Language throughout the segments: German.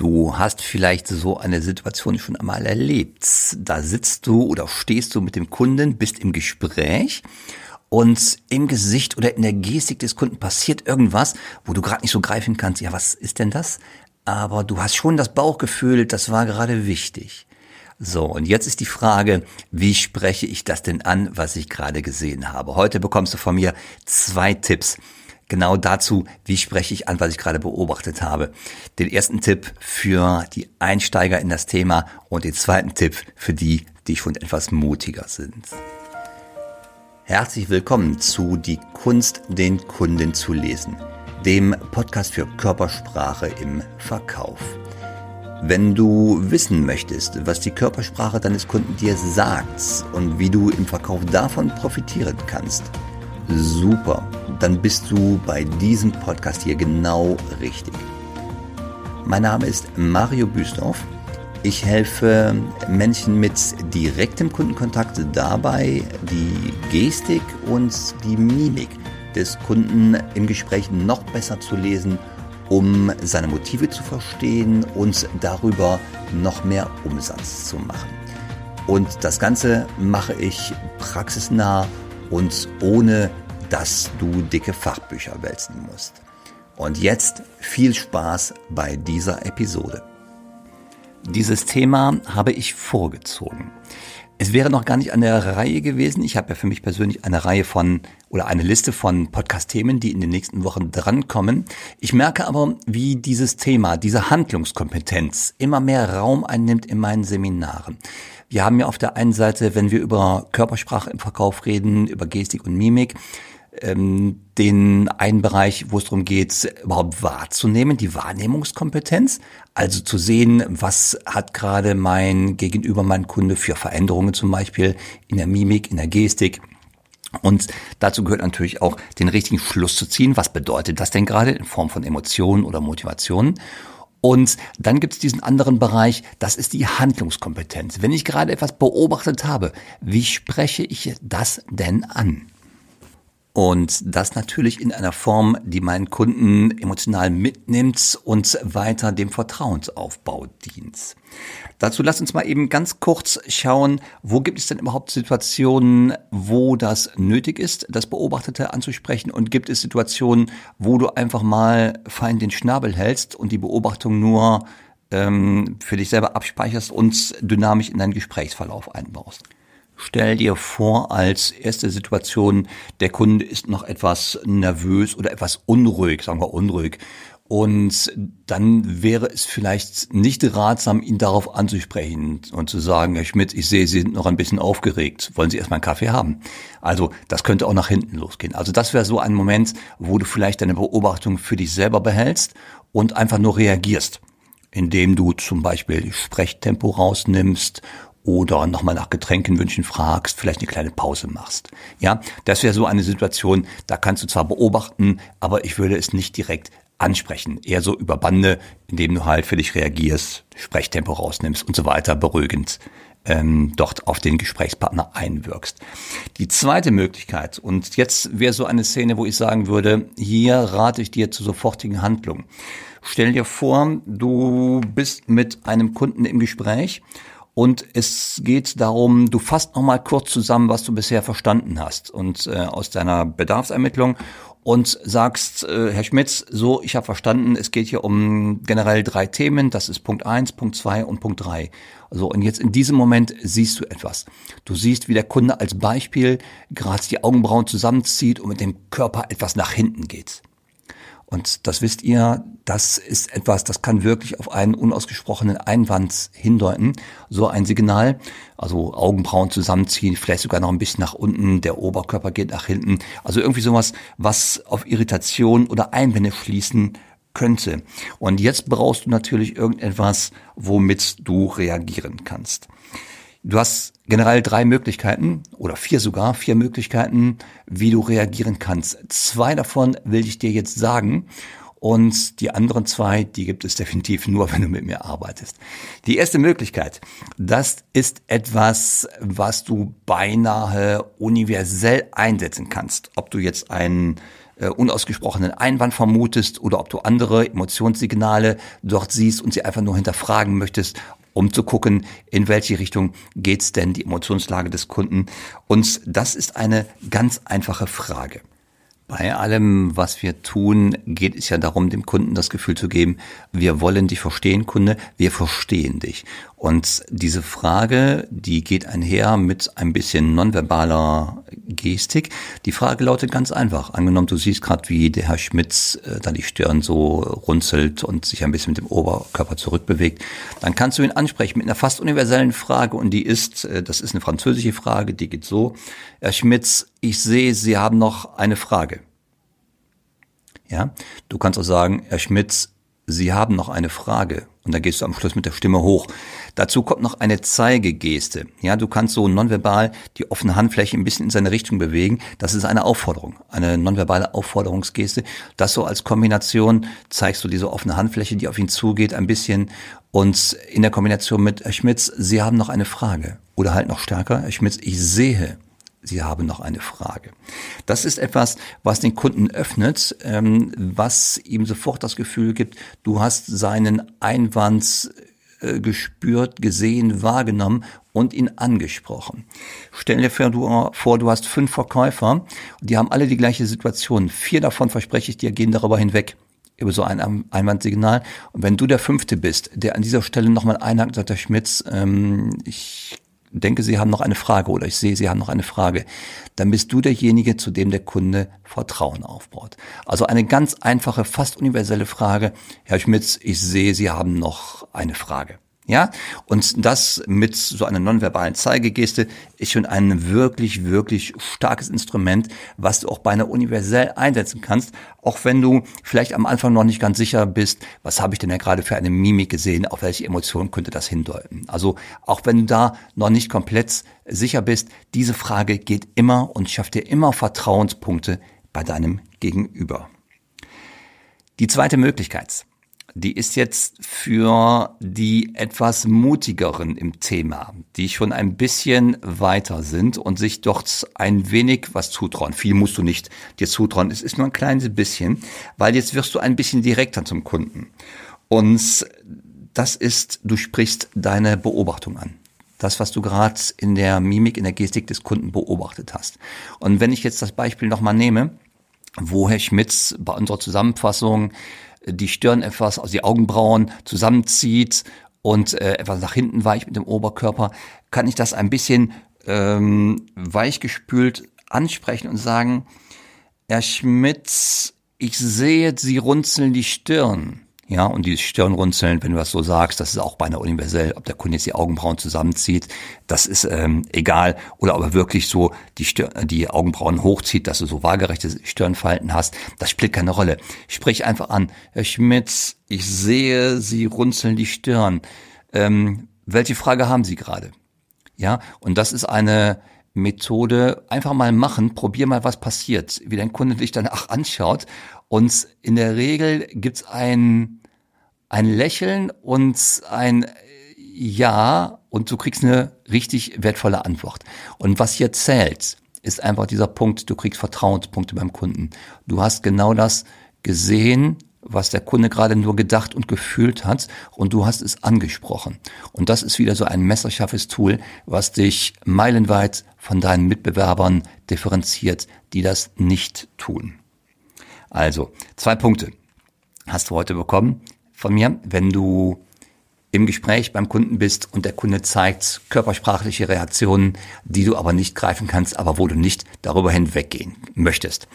Du hast vielleicht so eine Situation schon einmal erlebt. Da sitzt du oder stehst du mit dem Kunden, bist im Gespräch und im Gesicht oder in der Gestik des Kunden passiert irgendwas, wo du gerade nicht so greifen kannst. Ja, was ist denn das? Aber du hast schon das Bauchgefühl, das war gerade wichtig. So, und jetzt ist die Frage, wie spreche ich das denn an, was ich gerade gesehen habe? Heute bekommst du von mir zwei Tipps genau dazu, wie spreche ich an, was ich gerade beobachtet habe. Den ersten Tipp für die Einsteiger in das Thema und den zweiten Tipp für die, die schon etwas mutiger sind. Herzlich willkommen zu Die Kunst, den Kunden zu lesen, dem Podcast für Körpersprache im Verkauf. Wenn du wissen möchtest, was die Körpersprache deines Kunden dir sagt und wie du im Verkauf davon profitieren kannst, super, dann bist du bei diesem Podcast hier genau richtig. Mein Name ist Mario Büstorf. Ich helfe Menschen mit direktem Kundenkontakt dabei, die Gestik und die Mimik des Kunden im Gespräch noch besser zu lesen, um seine Motive zu verstehen und darüber noch mehr Umsatz zu machen. Und das Ganze mache ich praxisnah und ohne dass du dicke Fachbücher wälzen musst. Und jetzt viel Spaß bei dieser Episode. Dieses Thema habe ich vorgezogen. Es wäre noch gar nicht an der Reihe gewesen. Ich habe ja für mich persönlich eine Reihe von oder eine Liste von Podcast-Themen, die in den nächsten Wochen drankommen. Ich merke aber, wie dieses Thema, diese Handlungskompetenz immer mehr Raum einnimmt in meinen Seminaren. Wir haben ja auf der einen Seite, wenn wir über Körpersprache im Verkauf reden, über Gestik und Mimik, ähm, den einen Bereich, wo es darum geht, überhaupt wahrzunehmen, die Wahrnehmungskompetenz, also zu sehen, was hat gerade mein Gegenüber, mein Kunde für Veränderungen zum Beispiel in der Mimik, in der Gestik. Und dazu gehört natürlich auch, den richtigen Schluss zu ziehen. Was bedeutet das denn gerade in Form von Emotionen oder Motivationen? Und dann gibt es diesen anderen Bereich, das ist die Handlungskompetenz. Wenn ich gerade etwas beobachtet habe, wie spreche ich das denn an? Und das natürlich in einer Form, die meinen Kunden emotional mitnimmt und weiter dem Vertrauensaufbau dient. Dazu lass uns mal eben ganz kurz schauen, wo gibt es denn überhaupt Situationen, wo das nötig ist, das Beobachtete anzusprechen und gibt es Situationen, wo du einfach mal fein den Schnabel hältst und die Beobachtung nur ähm, für dich selber abspeicherst und dynamisch in deinen Gesprächsverlauf einbaust. Stell dir vor, als erste Situation, der Kunde ist noch etwas nervös oder etwas unruhig, sagen wir unruhig. Und dann wäre es vielleicht nicht ratsam, ihn darauf anzusprechen und zu sagen, Herr Schmidt, ich sehe, Sie sind noch ein bisschen aufgeregt. Wollen Sie erstmal einen Kaffee haben? Also das könnte auch nach hinten losgehen. Also das wäre so ein Moment, wo du vielleicht deine Beobachtung für dich selber behältst und einfach nur reagierst, indem du zum Beispiel Sprechtempo rausnimmst oder nochmal nach Getränkenwünschen fragst, vielleicht eine kleine Pause machst. Ja, das wäre so eine Situation, da kannst du zwar beobachten, aber ich würde es nicht direkt ansprechen. Eher so über Bande, indem du halt für dich reagierst, Sprechtempo rausnimmst und so weiter, beruhigend ähm, dort auf den Gesprächspartner einwirkst. Die zweite Möglichkeit, und jetzt wäre so eine Szene, wo ich sagen würde, hier rate ich dir zur sofortigen Handlung. Stell dir vor, du bist mit einem Kunden im Gespräch und es geht darum, du fasst nochmal kurz zusammen, was du bisher verstanden hast und äh, aus deiner Bedarfsermittlung und sagst, äh, Herr Schmitz, so, ich habe verstanden, es geht hier um generell drei Themen, das ist Punkt eins, Punkt zwei und Punkt drei. So, und jetzt in diesem Moment siehst du etwas. Du siehst, wie der Kunde als Beispiel gerade die Augenbrauen zusammenzieht und mit dem Körper etwas nach hinten geht. Und das wisst ihr, das ist etwas, das kann wirklich auf einen unausgesprochenen Einwand hindeuten. So ein Signal, also Augenbrauen zusammenziehen, vielleicht sogar noch ein bisschen nach unten, der Oberkörper geht nach hinten. Also irgendwie sowas, was auf Irritation oder Einwände schließen könnte. Und jetzt brauchst du natürlich irgendetwas, womit du reagieren kannst. Du hast generell drei Möglichkeiten oder vier sogar, vier Möglichkeiten, wie du reagieren kannst. Zwei davon will ich dir jetzt sagen und die anderen zwei, die gibt es definitiv nur, wenn du mit mir arbeitest. Die erste Möglichkeit, das ist etwas, was du beinahe universell einsetzen kannst. Ob du jetzt ein äh, unausgesprochenen Einwand vermutest oder ob du andere Emotionssignale dort siehst und sie einfach nur hinterfragen möchtest, um zu gucken, in welche Richtung geht's denn die Emotionslage des Kunden. Und das ist eine ganz einfache Frage. Bei allem, was wir tun, geht es ja darum, dem Kunden das Gefühl zu geben, wir wollen dich verstehen, Kunde, wir verstehen dich. Und diese Frage, die geht einher mit ein bisschen nonverbaler Gestik. Die Frage lautet ganz einfach. Angenommen, du siehst gerade, wie der Herr Schmitz äh, da die Stirn so runzelt und sich ein bisschen mit dem Oberkörper zurückbewegt, dann kannst du ihn ansprechen mit einer fast universellen Frage und die ist, äh, das ist eine französische Frage, die geht so, Herr Schmitz, ich sehe, Sie haben noch eine Frage. Ja, du kannst auch sagen, Herr Schmitz, Sie haben noch eine Frage. Und dann gehst du am Schluss mit der Stimme hoch. Dazu kommt noch eine Zeigegeste. Ja, du kannst so nonverbal die offene Handfläche ein bisschen in seine Richtung bewegen. Das ist eine Aufforderung, eine nonverbale Aufforderungsgeste. Das so als Kombination zeigst du diese offene Handfläche, die auf ihn zugeht, ein bisschen. Und in der Kombination mit Herr Schmitz, Sie haben noch eine Frage. Oder halt noch stärker, Herr Schmitz, ich sehe, Sie haben noch eine Frage. Das ist etwas, was den Kunden öffnet, ähm, was ihm sofort das Gefühl gibt, du hast seinen Einwand äh, gespürt, gesehen, wahrgenommen und ihn angesprochen. Stell dir vor du, hast fünf Verkäufer, die haben alle die gleiche Situation. Vier davon, verspreche ich dir, gehen darüber hinweg über so ein Einwandsignal. Und wenn du der Fünfte bist, der an dieser Stelle nochmal einhakt und sagt, Herr Schmitz, ähm, ich denke, Sie haben noch eine Frage oder ich sehe, Sie haben noch eine Frage, dann bist du derjenige, zu dem der Kunde Vertrauen aufbaut. Also eine ganz einfache, fast universelle Frage. Herr Schmitz, ich sehe, Sie haben noch eine Frage. Ja, und das mit so einer nonverbalen Zeigegeste ist schon ein wirklich, wirklich starkes Instrument, was du auch beinahe universell einsetzen kannst, auch wenn du vielleicht am Anfang noch nicht ganz sicher bist, was habe ich denn ja gerade für eine Mimik gesehen, auf welche Emotion könnte das hindeuten. Also auch wenn du da noch nicht komplett sicher bist, diese Frage geht immer und schafft dir immer Vertrauenspunkte bei deinem Gegenüber. Die zweite Möglichkeit die ist jetzt für die etwas mutigeren im Thema, die schon ein bisschen weiter sind und sich dort ein wenig was zutrauen. Viel musst du nicht dir zutrauen, es ist nur ein kleines bisschen, weil jetzt wirst du ein bisschen direkter zum Kunden. Und das ist, du sprichst deine Beobachtung an. Das, was du gerade in der Mimik, in der Gestik des Kunden beobachtet hast. Und wenn ich jetzt das Beispiel nochmal nehme, wo Herr Schmitz bei unserer Zusammenfassung die Stirn etwas, also die Augenbrauen zusammenzieht und äh, etwas nach hinten weicht mit dem Oberkörper, kann ich das ein bisschen ähm, weichgespült ansprechen und sagen, Herr Schmitz, ich sehe, Sie runzeln die Stirn. Ja, und die Stirnrunzeln, wenn du das so sagst, das ist auch beinahe universell, ob der Kunde jetzt die Augenbrauen zusammenzieht, das ist ähm, egal. Oder ob er wirklich so die, Stirn, die Augenbrauen hochzieht, dass du so waagerechte Stirnfalten hast, das spielt keine Rolle. Sprich einfach an, Herr Schmitz, ich sehe, Sie runzeln die Stirn. Ähm, welche Frage haben Sie gerade? Ja, und das ist eine Methode, einfach mal machen, probier mal, was passiert, wie dein Kunde dich danach anschaut. Und in der Regel gibt's ein ein Lächeln und ein Ja und du kriegst eine richtig wertvolle Antwort. Und was hier zählt, ist einfach dieser Punkt, du kriegst Vertrauenspunkte beim Kunden. Du hast genau das gesehen, was der Kunde gerade nur gedacht und gefühlt hat und du hast es angesprochen. Und das ist wieder so ein messerscharfes Tool, was dich meilenweit von deinen Mitbewerbern differenziert, die das nicht tun. Also, zwei Punkte hast du heute bekommen von mir, wenn du im Gespräch beim Kunden bist und der Kunde zeigt körpersprachliche Reaktionen, die du aber nicht greifen kannst, aber wo du nicht darüber hinweggehen möchtest.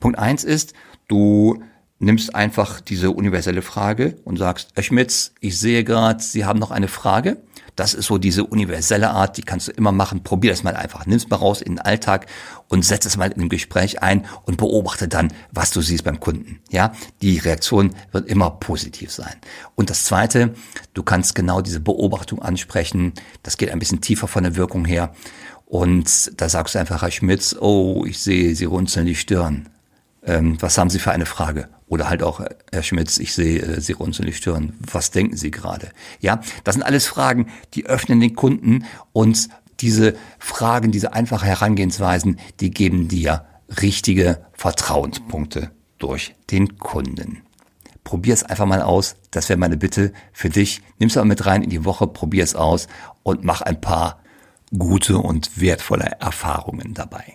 Punkt eins ist, du nimmst einfach diese universelle Frage und sagst, Herr Schmitz, ich sehe gerade, Sie haben noch eine Frage. Das ist so diese universelle Art, die kannst du immer machen. Probier das mal einfach. Nimm's mal raus in den Alltag und setz es mal in ein Gespräch ein und beobachte dann, was du siehst beim Kunden. Ja, die Reaktion wird immer positiv sein. Und das zweite, du kannst genau diese Beobachtung ansprechen. Das geht ein bisschen tiefer von der Wirkung her. Und da sagst du einfach, Herr Schmitz, oh, ich sehe, Sie runzeln die Stirn. Ähm, was haben Sie für eine Frage? Oder halt auch, Herr Schmitz, ich sehe äh, Sie runzeln die Stirn. Was denken Sie gerade? Ja, das sind alles Fragen, die öffnen den Kunden und diese Fragen, diese einfache Herangehensweisen, die geben dir richtige Vertrauenspunkte durch den Kunden. Probier es einfach mal aus. Das wäre meine Bitte für dich. Nimm es mal mit rein in die Woche, probier es aus und mach ein paar gute und wertvolle Erfahrungen dabei.